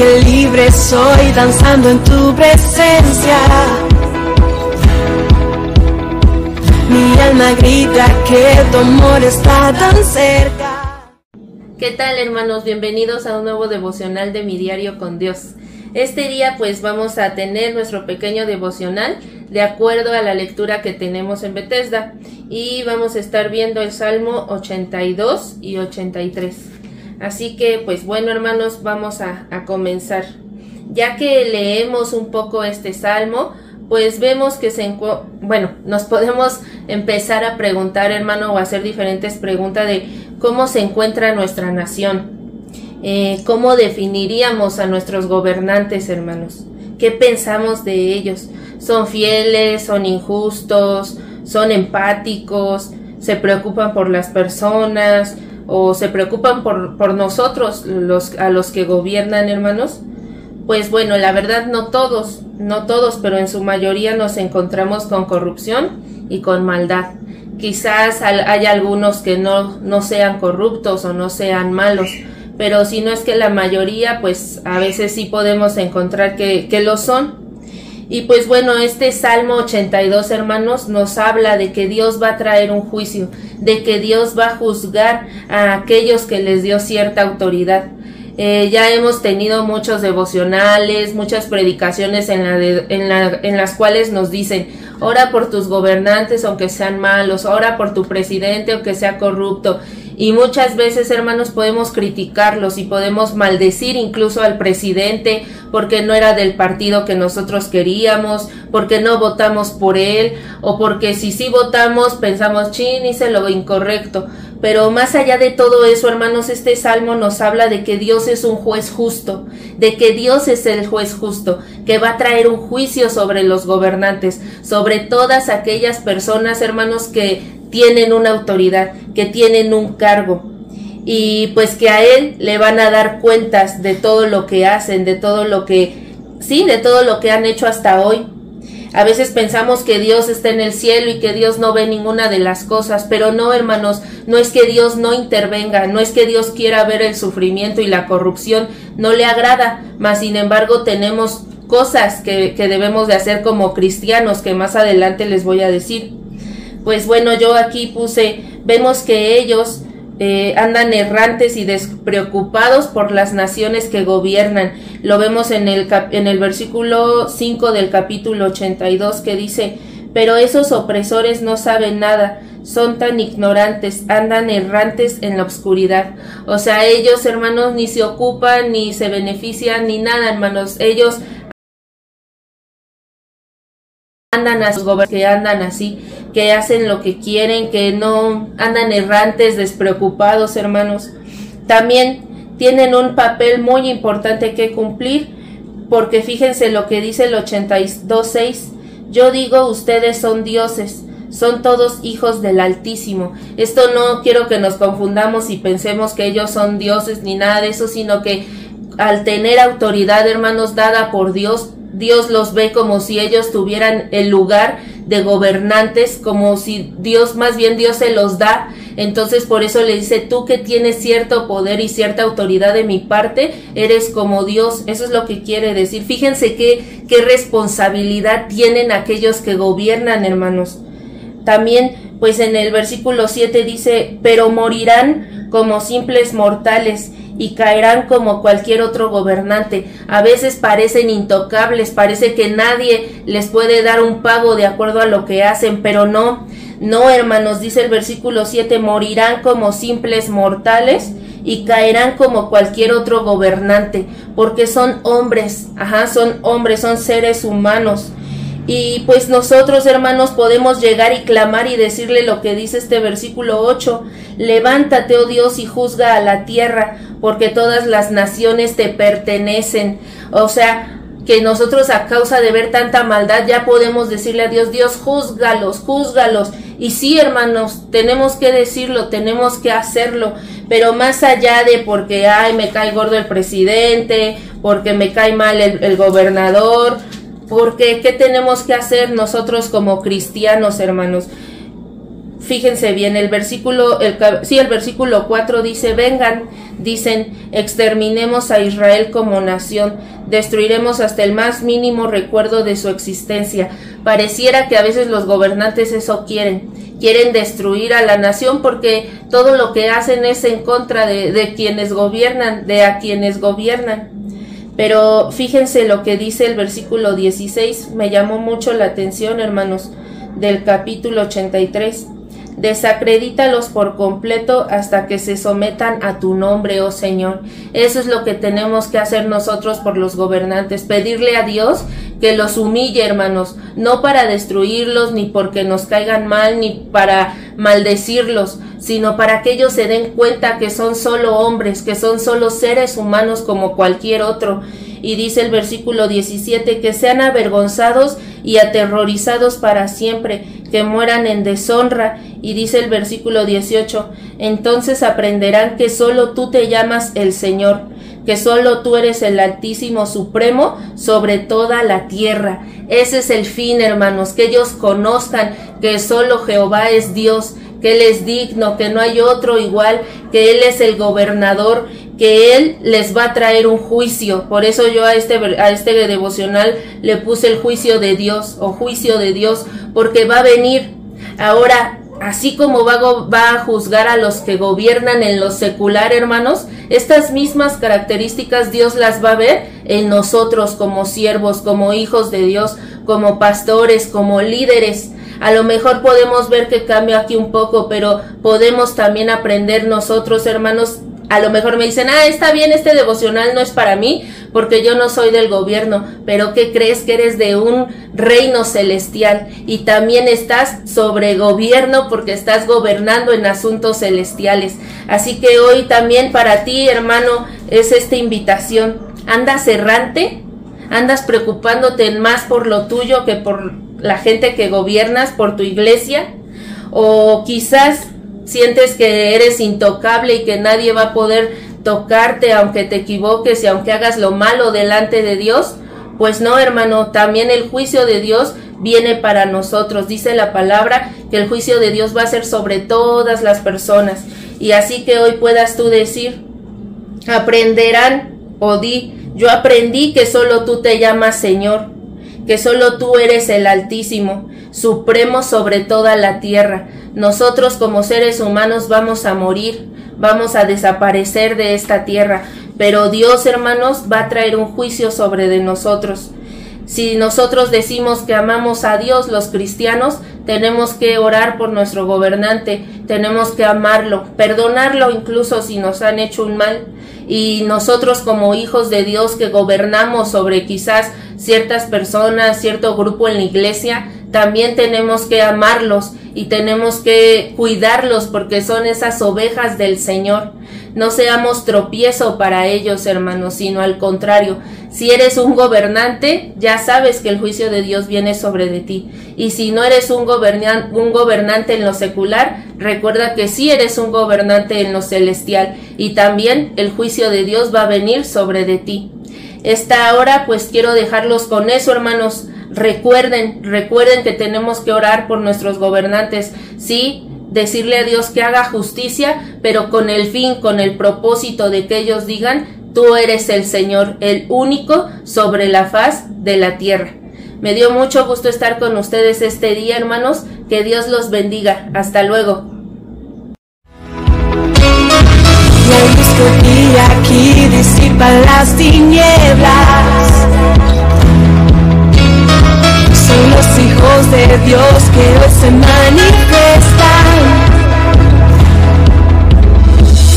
que libre soy danzando en tu presencia. Mi alma grita que tu amor está tan cerca. ¿Qué tal hermanos? Bienvenidos a un nuevo devocional de mi diario con Dios. Este día pues vamos a tener nuestro pequeño devocional de acuerdo a la lectura que tenemos en Bethesda y vamos a estar viendo el Salmo 82 y 83. Así que pues bueno hermanos vamos a, comenzar. Ya que leemos un poco este Salmo, pues vemos que se bueno, nos podemos empezar a preguntar, hermano, o hacer diferentes preguntas de cómo se encuentra nuestra nación. Eh, ¿Cómo definiríamos a nuestros gobernantes, hermanos? ¿Qué pensamos de ellos? ¿Son fieles? ¿Son injustos? ¿Son empáticos? ¿Se preocupan por las personas? ¿O se preocupan por, por nosotros, los, a los que gobiernan, hermanos? Pues bueno, la verdad no todos, no todos, pero en su mayoría nos encontramos con corrupción y con maldad. Quizás haya algunos que no, no sean corruptos o no sean malos, pero si no es que la mayoría, pues a veces sí podemos encontrar que, que lo son. Y pues bueno, este Salmo 82, hermanos, nos habla de que Dios va a traer un juicio, de que Dios va a juzgar a aquellos que les dio cierta autoridad. Eh, ya hemos tenido muchos devocionales, muchas predicaciones en, en, en las cuales nos dicen, ora por tus gobernantes aunque sean malos, ora por tu presidente aunque sea corrupto. Y muchas veces, hermanos, podemos criticarlos y podemos maldecir incluso al presidente porque no era del partido que nosotros queríamos, porque no votamos por él, o porque si sí votamos pensamos, chin, hice lo incorrecto. Pero más allá de todo eso, hermanos, este salmo nos habla de que Dios es un juez justo, de que Dios es el juez justo, que va a traer un juicio sobre los gobernantes, sobre todas aquellas personas, hermanos, que tienen una autoridad, que tienen un cargo. Y pues que a él le van a dar cuentas de todo lo que hacen, de todo lo que, sí, de todo lo que han hecho hasta hoy. A veces pensamos que Dios está en el cielo y que Dios no ve ninguna de las cosas, pero no, hermanos, no es que Dios no intervenga, no es que Dios quiera ver el sufrimiento y la corrupción, no le agrada, mas sin embargo tenemos cosas que, que debemos de hacer como cristianos, que más adelante les voy a decir pues bueno, yo aquí puse, vemos que ellos eh, andan errantes y despreocupados por las naciones que gobiernan. Lo vemos en el, en el versículo 5 del capítulo 82 que dice, pero esos opresores no saben nada, son tan ignorantes, andan errantes en la oscuridad. O sea, ellos, hermanos, ni se ocupan, ni se benefician, ni nada, hermanos. Ellos andan a sus que andan así, que hacen lo que quieren, que no andan errantes, despreocupados, hermanos. También tienen un papel muy importante que cumplir, porque fíjense lo que dice el 82.6. Yo digo, ustedes son dioses, son todos hijos del Altísimo. Esto no quiero que nos confundamos y pensemos que ellos son dioses ni nada de eso, sino que al tener autoridad, hermanos, dada por Dios, Dios los ve como si ellos tuvieran el lugar de gobernantes, como si Dios, más bien Dios se los da. Entonces por eso le dice, tú que tienes cierto poder y cierta autoridad de mi parte, eres como Dios. Eso es lo que quiere decir. Fíjense qué, qué responsabilidad tienen aquellos que gobiernan, hermanos. También, pues en el versículo 7 dice, pero morirán como simples mortales y caerán como cualquier otro gobernante. A veces parecen intocables, parece que nadie les puede dar un pago de acuerdo a lo que hacen, pero no, no hermanos, dice el versículo 7, morirán como simples mortales y caerán como cualquier otro gobernante, porque son hombres, ajá, son hombres, son seres humanos. Y pues nosotros, hermanos, podemos llegar y clamar y decirle lo que dice este versículo 8. Levántate, oh Dios, y juzga a la tierra, porque todas las naciones te pertenecen. O sea, que nosotros a causa de ver tanta maldad ya podemos decirle a Dios, Dios, juzgalos, juzgalos. Y sí, hermanos, tenemos que decirlo, tenemos que hacerlo, pero más allá de porque, ay, me cae gordo el presidente, porque me cae mal el, el gobernador, porque ¿qué tenemos que hacer nosotros como cristianos, hermanos? fíjense bien, el versículo, el, sí, el versículo 4 dice, vengan, dicen, exterminemos a Israel como nación, destruiremos hasta el más mínimo recuerdo de su existencia. Pareciera que a veces los gobernantes eso quieren, quieren destruir a la nación porque todo lo que hacen es en contra de, de quienes gobiernan, de a quienes gobiernan. Pero fíjense lo que dice el versículo 16, me llamó mucho la atención, hermanos, del capítulo 83 desacredítalos por completo hasta que se sometan a tu nombre, oh Señor. Eso es lo que tenemos que hacer nosotros por los gobernantes, pedirle a Dios que los humille, hermanos, no para destruirlos, ni porque nos caigan mal, ni para maldecirlos, sino para que ellos se den cuenta que son solo hombres, que son solo seres humanos como cualquier otro. Y dice el versículo 17, que sean avergonzados y aterrorizados para siempre, que mueran en deshonra. Y dice el versículo 18, entonces aprenderán que solo tú te llamas el Señor, que solo tú eres el Altísimo Supremo sobre toda la tierra. Ese es el fin, hermanos, que ellos conozcan que solo Jehová es Dios, que Él es digno, que no hay otro igual, que Él es el gobernador, que Él les va a traer un juicio. Por eso yo a este, a este devocional le puse el juicio de Dios o juicio de Dios, porque va a venir. Ahora, así como va, a juzgar a los que gobiernan en lo secular, hermanos, estas mismas características Dios las va a ver en nosotros como siervos, como hijos de Dios, como pastores, como líderes. A lo mejor podemos ver que cambia aquí un poco, pero podemos también aprender nosotros, hermanos, a lo mejor me dicen, ah, está bien, este devocional no es para mí porque yo no soy del gobierno, pero ¿qué crees que eres de un reino celestial? Y también estás sobre gobierno porque estás gobernando en asuntos celestiales. Así que hoy también para ti, hermano, es esta invitación. ¿Andas errante? ¿Andas preocupándote más por lo tuyo que por la gente que gobiernas, por tu iglesia? ¿O quizás sientes que eres intocable y que nadie va a poder tocarte aunque te equivoques y aunque hagas lo malo delante de Dios? Pues no, hermano, también el juicio de Dios viene para nosotros. Dice la palabra que el juicio de Dios va a ser sobre todas las personas. Y así que hoy puedas tú decir, aprenderán o di, yo aprendí que solo tú te llamas Señor, que solo tú eres el Altísimo, supremo sobre toda la tierra. Nosotros como seres humanos vamos a morir, vamos a desaparecer de esta tierra, pero Dios, hermanos, va a traer un juicio sobre de nosotros. Si nosotros decimos que amamos a Dios, los cristianos, tenemos que orar por nuestro gobernante, tenemos que amarlo, perdonarlo incluso si nos han hecho un mal. Y nosotros como hijos de Dios que gobernamos sobre quizás ciertas personas, cierto grupo en la iglesia, también tenemos que amarlos y tenemos que cuidarlos porque son esas ovejas del Señor. No seamos tropiezo para ellos, hermanos, sino al contrario. Si eres un gobernante, ya sabes que el juicio de Dios viene sobre de ti. Y si no eres un, un gobernante en lo secular, recuerda que sí eres un gobernante en lo celestial. Y también el juicio de Dios va a venir sobre de ti. Esta hora, pues quiero dejarlos con eso, hermanos Recuerden, recuerden que tenemos que orar por nuestros gobernantes, sí, decirle a Dios que haga justicia, pero con el fin, con el propósito de que ellos digan, tú eres el Señor, el único sobre la faz de la tierra. Me dio mucho gusto estar con ustedes este día, hermanos. Que Dios los bendiga. Hasta luego. aquí las tinieblas Dios que hoy se manifiestan.